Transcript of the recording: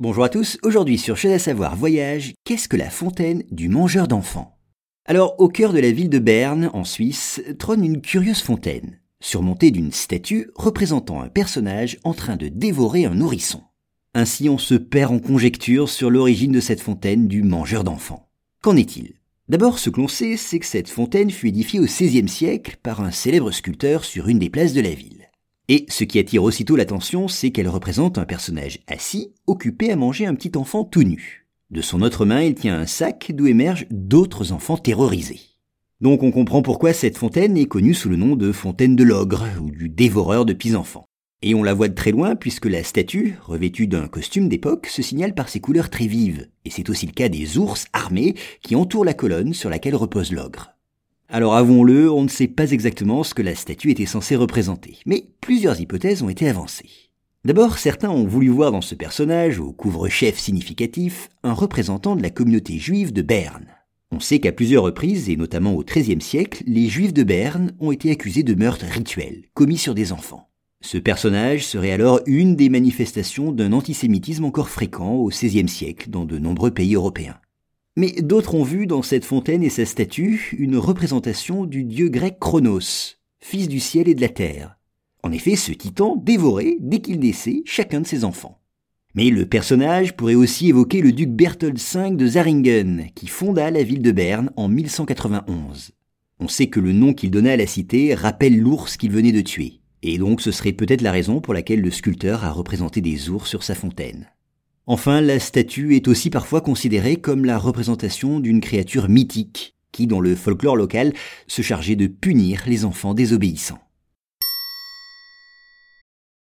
Bonjour à tous, aujourd'hui sur Chez à savoir voyage, qu'est-ce que la fontaine du mangeur d'enfants? Alors au cœur de la ville de Berne, en Suisse, trône une curieuse fontaine, surmontée d'une statue représentant un personnage en train de dévorer un nourrisson. Ainsi on se perd en conjectures sur l'origine de cette fontaine du mangeur d'enfants. Qu'en est-il? D'abord, ce que l'on sait, c'est que cette fontaine fut édifiée au XVIe siècle par un célèbre sculpteur sur une des places de la ville. Et ce qui attire aussitôt l'attention, c'est qu'elle représente un personnage assis, occupé à manger un petit enfant tout nu. De son autre main, il tient un sac d'où émergent d'autres enfants terrorisés. Donc on comprend pourquoi cette fontaine est connue sous le nom de fontaine de l'ogre, ou du dévoreur de petits-enfants. Et on la voit de très loin puisque la statue, revêtue d'un costume d'époque, se signale par ses couleurs très vives, et c'est aussi le cas des ours armés qui entourent la colonne sur laquelle repose l'ogre. Alors avouons-le, on ne sait pas exactement ce que la statue était censée représenter, mais plusieurs hypothèses ont été avancées. D'abord, certains ont voulu voir dans ce personnage, au couvre-chef significatif, un représentant de la communauté juive de Berne. On sait qu'à plusieurs reprises, et notamment au XIIIe siècle, les juifs de Berne ont été accusés de meurtres rituels, commis sur des enfants. Ce personnage serait alors une des manifestations d'un antisémitisme encore fréquent au XVIe siècle dans de nombreux pays européens. Mais d'autres ont vu dans cette fontaine et sa statue une représentation du dieu grec Chronos, fils du ciel et de la terre. En effet, ce titan dévorait, dès qu'il naissait, chacun de ses enfants. Mais le personnage pourrait aussi évoquer le duc Berthold V de Zaringen, qui fonda la ville de Berne en 1191. On sait que le nom qu'il donna à la cité rappelle l'ours qu'il venait de tuer, et donc ce serait peut-être la raison pour laquelle le sculpteur a représenté des ours sur sa fontaine. Enfin, la statue est aussi parfois considérée comme la représentation d'une créature mythique, qui, dans le folklore local, se chargeait de punir les enfants désobéissants.